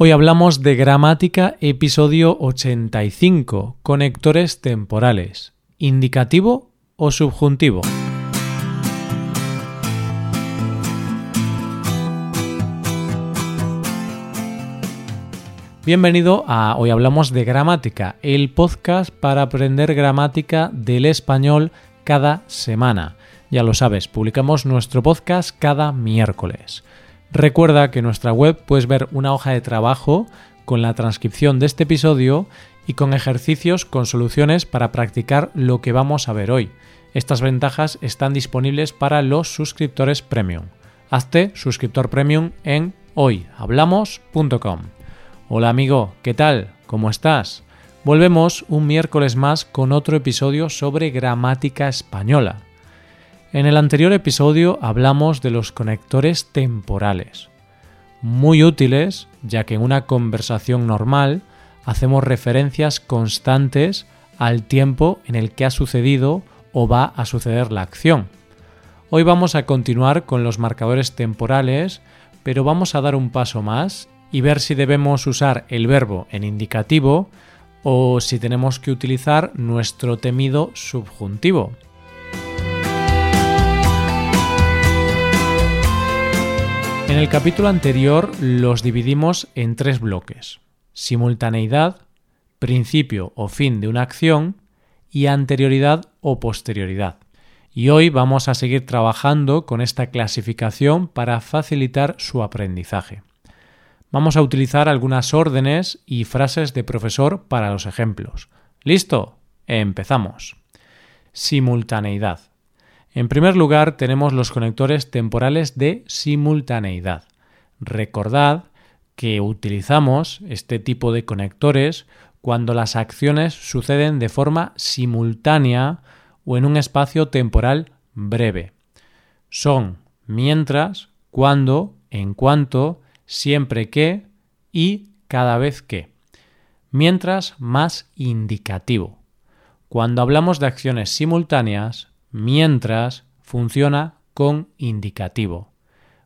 Hoy hablamos de gramática episodio 85, conectores temporales, indicativo o subjuntivo. Bienvenido a Hoy Hablamos de Gramática, el podcast para aprender gramática del español cada semana. Ya lo sabes, publicamos nuestro podcast cada miércoles. Recuerda que en nuestra web puedes ver una hoja de trabajo con la transcripción de este episodio y con ejercicios con soluciones para practicar lo que vamos a ver hoy. Estas ventajas están disponibles para los suscriptores premium. Hazte suscriptor premium en hoyhablamos.com. Hola amigo, ¿qué tal? ¿Cómo estás? Volvemos un miércoles más con otro episodio sobre gramática española. En el anterior episodio hablamos de los conectores temporales, muy útiles ya que en una conversación normal hacemos referencias constantes al tiempo en el que ha sucedido o va a suceder la acción. Hoy vamos a continuar con los marcadores temporales, pero vamos a dar un paso más y ver si debemos usar el verbo en indicativo o si tenemos que utilizar nuestro temido subjuntivo. En el capítulo anterior los dividimos en tres bloques. Simultaneidad, principio o fin de una acción y anterioridad o posterioridad. Y hoy vamos a seguir trabajando con esta clasificación para facilitar su aprendizaje. Vamos a utilizar algunas órdenes y frases de profesor para los ejemplos. ¿Listo? Empezamos. Simultaneidad. En primer lugar, tenemos los conectores temporales de simultaneidad. Recordad que utilizamos este tipo de conectores cuando las acciones suceden de forma simultánea o en un espacio temporal breve. Son mientras, cuando, en cuanto, siempre que y cada vez que. Mientras más indicativo. Cuando hablamos de acciones simultáneas, mientras funciona con indicativo.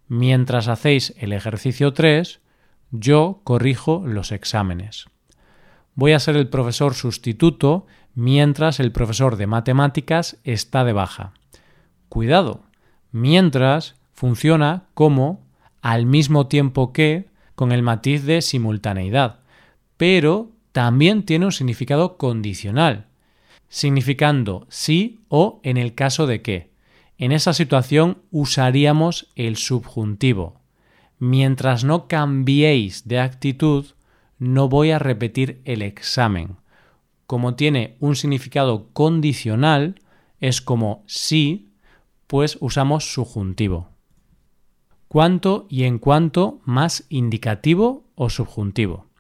Mientras hacéis el ejercicio 3, yo corrijo los exámenes. Voy a ser el profesor sustituto mientras el profesor de matemáticas está de baja. Cuidado, mientras funciona como al mismo tiempo que con el matiz de simultaneidad, pero también tiene un significado condicional significando sí o en el caso de que. En esa situación usaríamos el subjuntivo. Mientras no cambiéis de actitud, no voy a repetir el examen. Como tiene un significado condicional, es como sí, pues usamos subjuntivo. ¿Cuánto y en cuánto más indicativo o subjuntivo?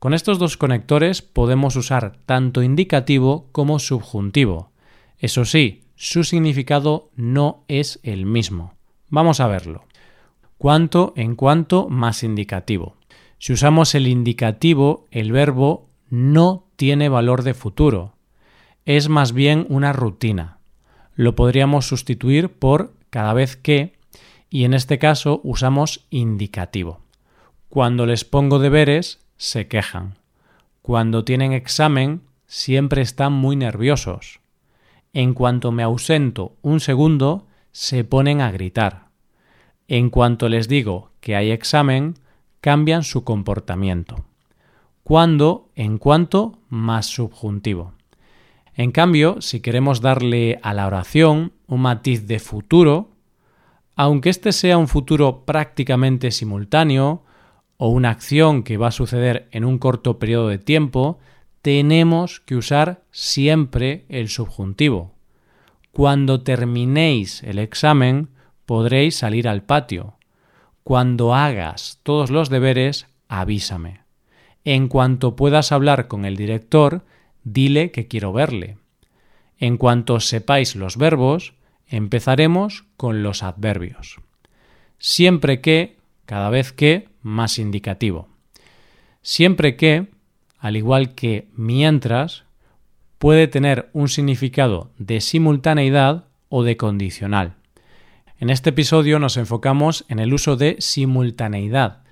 Con estos dos conectores podemos usar tanto indicativo como subjuntivo. Eso sí, su significado no es el mismo. Vamos a verlo. Cuánto en cuanto más indicativo. Si usamos el indicativo, el verbo no tiene valor de futuro. Es más bien una rutina. Lo podríamos sustituir por cada vez que y en este caso usamos indicativo. Cuando les pongo deberes, se quejan. Cuando tienen examen, siempre están muy nerviosos. En cuanto me ausento un segundo, se ponen a gritar. En cuanto les digo que hay examen, cambian su comportamiento. Cuando, en cuanto, más subjuntivo. En cambio, si queremos darle a la oración un matiz de futuro, aunque este sea un futuro prácticamente simultáneo, o una acción que va a suceder en un corto periodo de tiempo, tenemos que usar siempre el subjuntivo. Cuando terminéis el examen, podréis salir al patio. Cuando hagas todos los deberes, avísame. En cuanto puedas hablar con el director, dile que quiero verle. En cuanto sepáis los verbos, empezaremos con los adverbios. Siempre que, cada vez que, más indicativo. Siempre que, al igual que mientras, puede tener un significado de simultaneidad o de condicional. En este episodio nos enfocamos en el uso de simultaneidad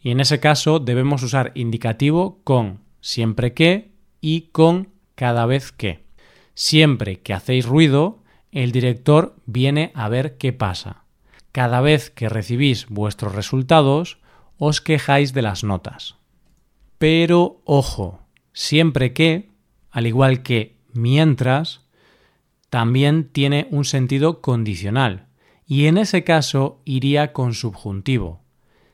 Y en ese caso debemos usar indicativo con siempre que y con cada vez que. Siempre que hacéis ruido, el director viene a ver qué pasa. Cada vez que recibís vuestros resultados, os quejáis de las notas. Pero ojo, siempre que, al igual que mientras, también tiene un sentido condicional, y en ese caso iría con subjuntivo.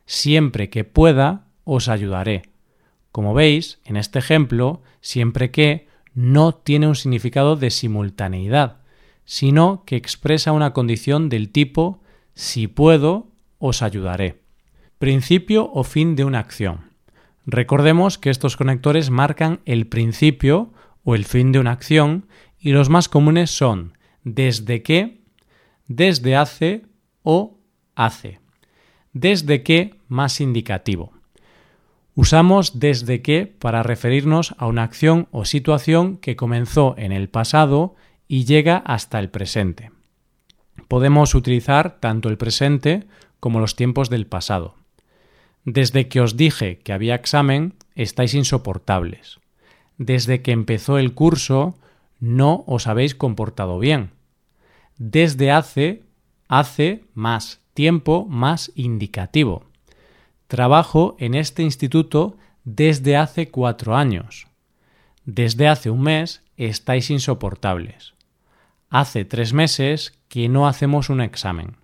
Siempre que pueda, os ayudaré. Como veis, en este ejemplo, siempre que no tiene un significado de simultaneidad, sino que expresa una condición del tipo si puedo, os ayudaré. Principio o fin de una acción. Recordemos que estos conectores marcan el principio o el fin de una acción y los más comunes son desde que, desde hace o hace. Desde que más indicativo. Usamos desde que para referirnos a una acción o situación que comenzó en el pasado y llega hasta el presente. Podemos utilizar tanto el presente como los tiempos del pasado. Desde que os dije que había examen, estáis insoportables. Desde que empezó el curso, no os habéis comportado bien. Desde hace, hace más tiempo más indicativo. Trabajo en este instituto desde hace cuatro años. Desde hace un mes estáis insoportables. Hace tres meses que no hacemos un examen.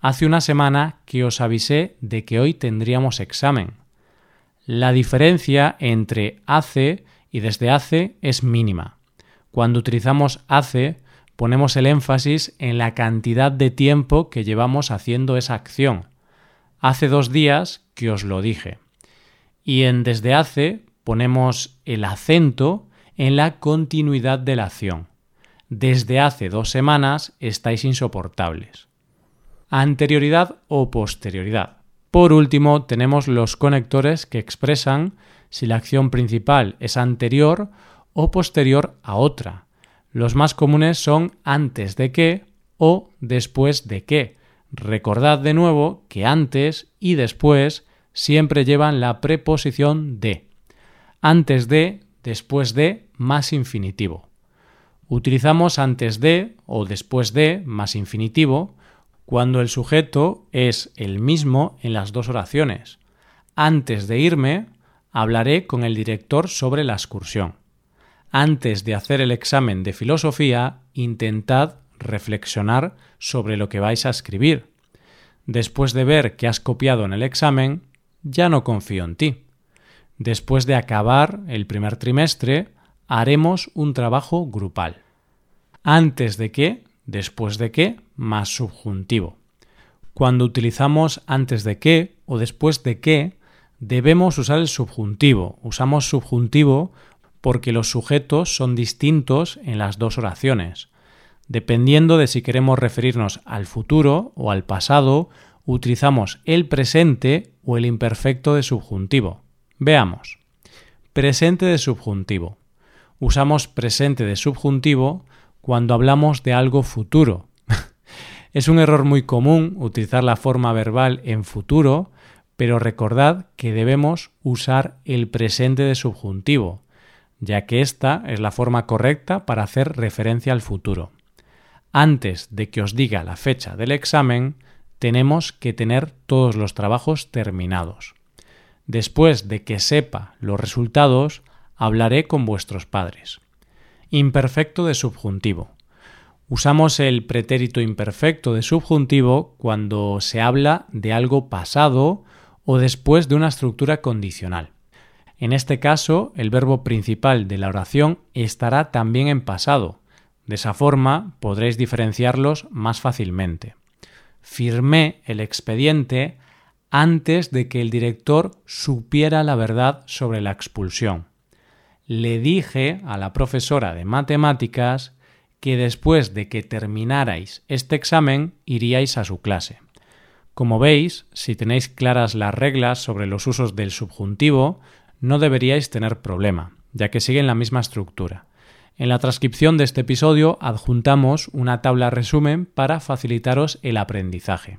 Hace una semana que os avisé de que hoy tendríamos examen. La diferencia entre hace y desde hace es mínima. Cuando utilizamos hace, ponemos el énfasis en la cantidad de tiempo que llevamos haciendo esa acción hace dos días que os lo dije. Y en desde hace ponemos el acento en la continuidad de la acción. Desde hace dos semanas estáis insoportables. Anterioridad o posterioridad. Por último, tenemos los conectores que expresan si la acción principal es anterior o posterior a otra. Los más comunes son antes de que o después de que, Recordad de nuevo que antes y después siempre llevan la preposición de. Antes de, después de, más infinitivo. Utilizamos antes de o después de más infinitivo cuando el sujeto es el mismo en las dos oraciones. Antes de irme, hablaré con el director sobre la excursión. Antes de hacer el examen de filosofía, intentad reflexionar sobre lo que vais a escribir. Después de ver que has copiado en el examen, ya no confío en ti. Después de acabar el primer trimestre, haremos un trabajo grupal. Antes de que, después de que, más subjuntivo. Cuando utilizamos antes de que o después de que, debemos usar el subjuntivo. Usamos subjuntivo porque los sujetos son distintos en las dos oraciones. Dependiendo de si queremos referirnos al futuro o al pasado, utilizamos el presente o el imperfecto de subjuntivo. Veamos. Presente de subjuntivo. Usamos presente de subjuntivo cuando hablamos de algo futuro. es un error muy común utilizar la forma verbal en futuro, pero recordad que debemos usar el presente de subjuntivo, ya que esta es la forma correcta para hacer referencia al futuro antes de que os diga la fecha del examen, tenemos que tener todos los trabajos terminados. Después de que sepa los resultados, hablaré con vuestros padres. Imperfecto de subjuntivo. Usamos el pretérito imperfecto de subjuntivo cuando se habla de algo pasado o después de una estructura condicional. En este caso, el verbo principal de la oración estará también en pasado, de esa forma podréis diferenciarlos más fácilmente. Firmé el expediente antes de que el director supiera la verdad sobre la expulsión. Le dije a la profesora de matemáticas que después de que terminarais este examen iríais a su clase. Como veis, si tenéis claras las reglas sobre los usos del subjuntivo, no deberíais tener problema, ya que siguen la misma estructura. En la transcripción de este episodio adjuntamos una tabla resumen para facilitaros el aprendizaje.